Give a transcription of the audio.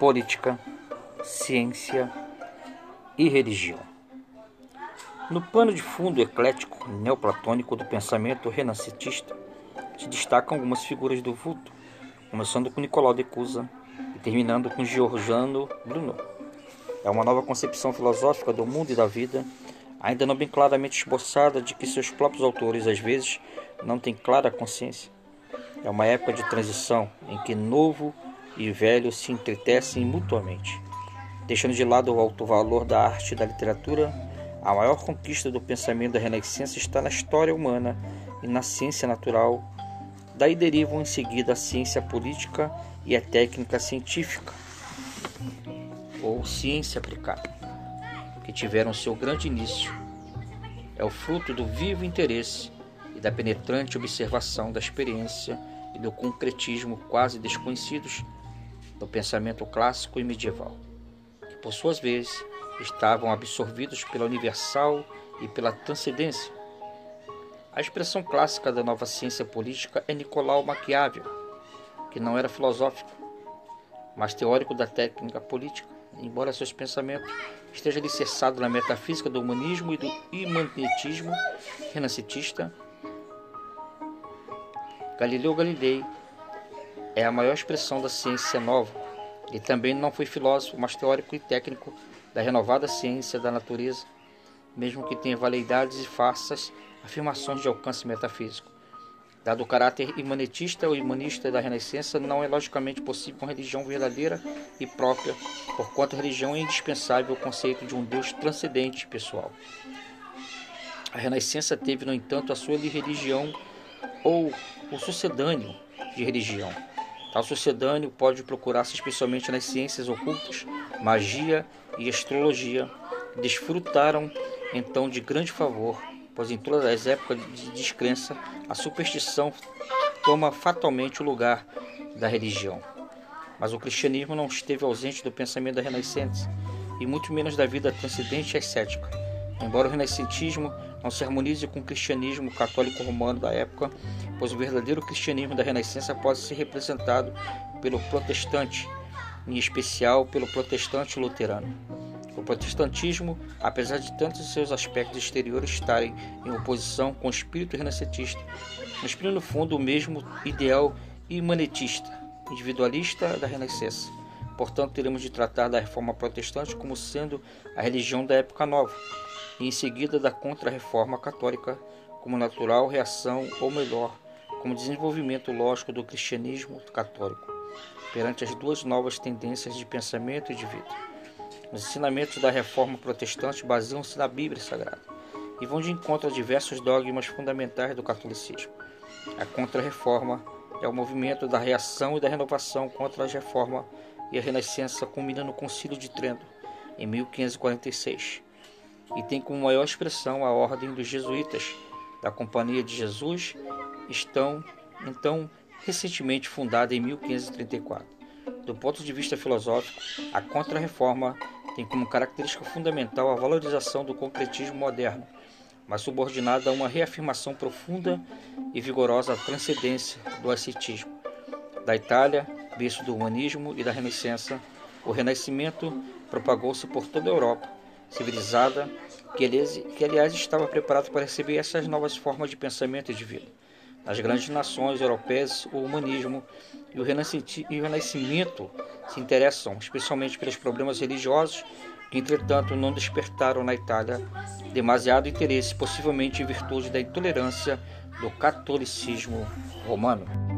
política, ciência e religião. No pano de fundo eclético neoplatônico do pensamento renascentista, se destacam algumas figuras do vulto, começando com Nicolau de Cusa e terminando com Giordano Bruno. É uma nova concepção filosófica do mundo e da vida, ainda não bem claramente esboçada, de que seus próprios autores às vezes não têm clara consciência. É uma época de transição em que novo e velho se entretecem mutuamente. Deixando de lado o alto valor da arte e da literatura, a maior conquista do pensamento da Renascença está na história humana e na ciência natural. Daí derivam em seguida a ciência política e a técnica científica, ou ciência aplicada, que tiveram seu grande início. É o fruto do vivo interesse e da penetrante observação da experiência e do concretismo quase desconhecidos do pensamento clássico e medieval, que por suas vezes estavam absorvidos pela universal e pela transcendência. A expressão clássica da nova ciência política é Nicolau Maquiavel, que não era filosófico, mas teórico da técnica política, embora seus pensamentos estejam alicerçados na metafísica do humanismo e do imanetismo renascentista. Galileu Galilei é a maior expressão da ciência nova. e também não foi filósofo, mas teórico e técnico da renovada ciência da natureza, mesmo que tenha validades e faças afirmações de alcance metafísico. Dado o caráter imanetista ou humanista da Renascença, não é logicamente possível uma religião verdadeira e própria, porquanto a religião é indispensável ao conceito de um Deus transcendente e pessoal. A Renascença teve, no entanto, a sua religião ou o sucedâneo de religião, Tal sucedâneo pode procurar-se especialmente nas ciências ocultas, magia e astrologia, que desfrutaram então de grande favor, pois em todas as épocas de descrença, a superstição toma fatalmente o lugar da religião. Mas o cristianismo não esteve ausente do pensamento da Renascença, e muito menos da vida transcendente e ascética. Embora o renascentismo não se harmonize com o cristianismo católico romano da época, pois o verdadeiro cristianismo da Renascença pode ser representado pelo protestante, em especial pelo protestante luterano. O protestantismo, apesar de tantos de seus aspectos exteriores estarem em oposição com o espírito renascentista, exprime no fundo o mesmo ideal imanetista, individualista da Renascença. Portanto, teremos de tratar da reforma protestante como sendo a religião da época nova, e em seguida da Contra-Reforma Católica como natural reação, ou melhor, como desenvolvimento lógico do cristianismo católico, perante as duas novas tendências de pensamento e de vida. Os ensinamentos da Reforma Protestante baseiam-se na Bíblia Sagrada e vão de encontro a diversos dogmas fundamentais do catolicismo. A Contra-Reforma é o movimento da reação e da renovação contra a Reforma e a Renascença, culminando no Concílio de Trento, em 1546 e tem como maior expressão a ordem dos jesuítas da Companhia de Jesus, estão então recentemente fundada em 1534. Do ponto de vista filosófico, a Contra-Reforma tem como característica fundamental a valorização do concretismo moderno, mas subordinada a uma reafirmação profunda e vigorosa da transcendência do ascetismo. Da Itália, berço do humanismo e da Renascença, o Renascimento propagou-se por toda a Europa civilizada, que, que aliás estava preparado para receber essas novas formas de pensamento e de vida. Nas grandes nações europeias, o humanismo e o renascimento se interessam especialmente pelos problemas religiosos, que entretanto não despertaram na Itália demasiado interesse, possivelmente em virtude da intolerância do catolicismo romano.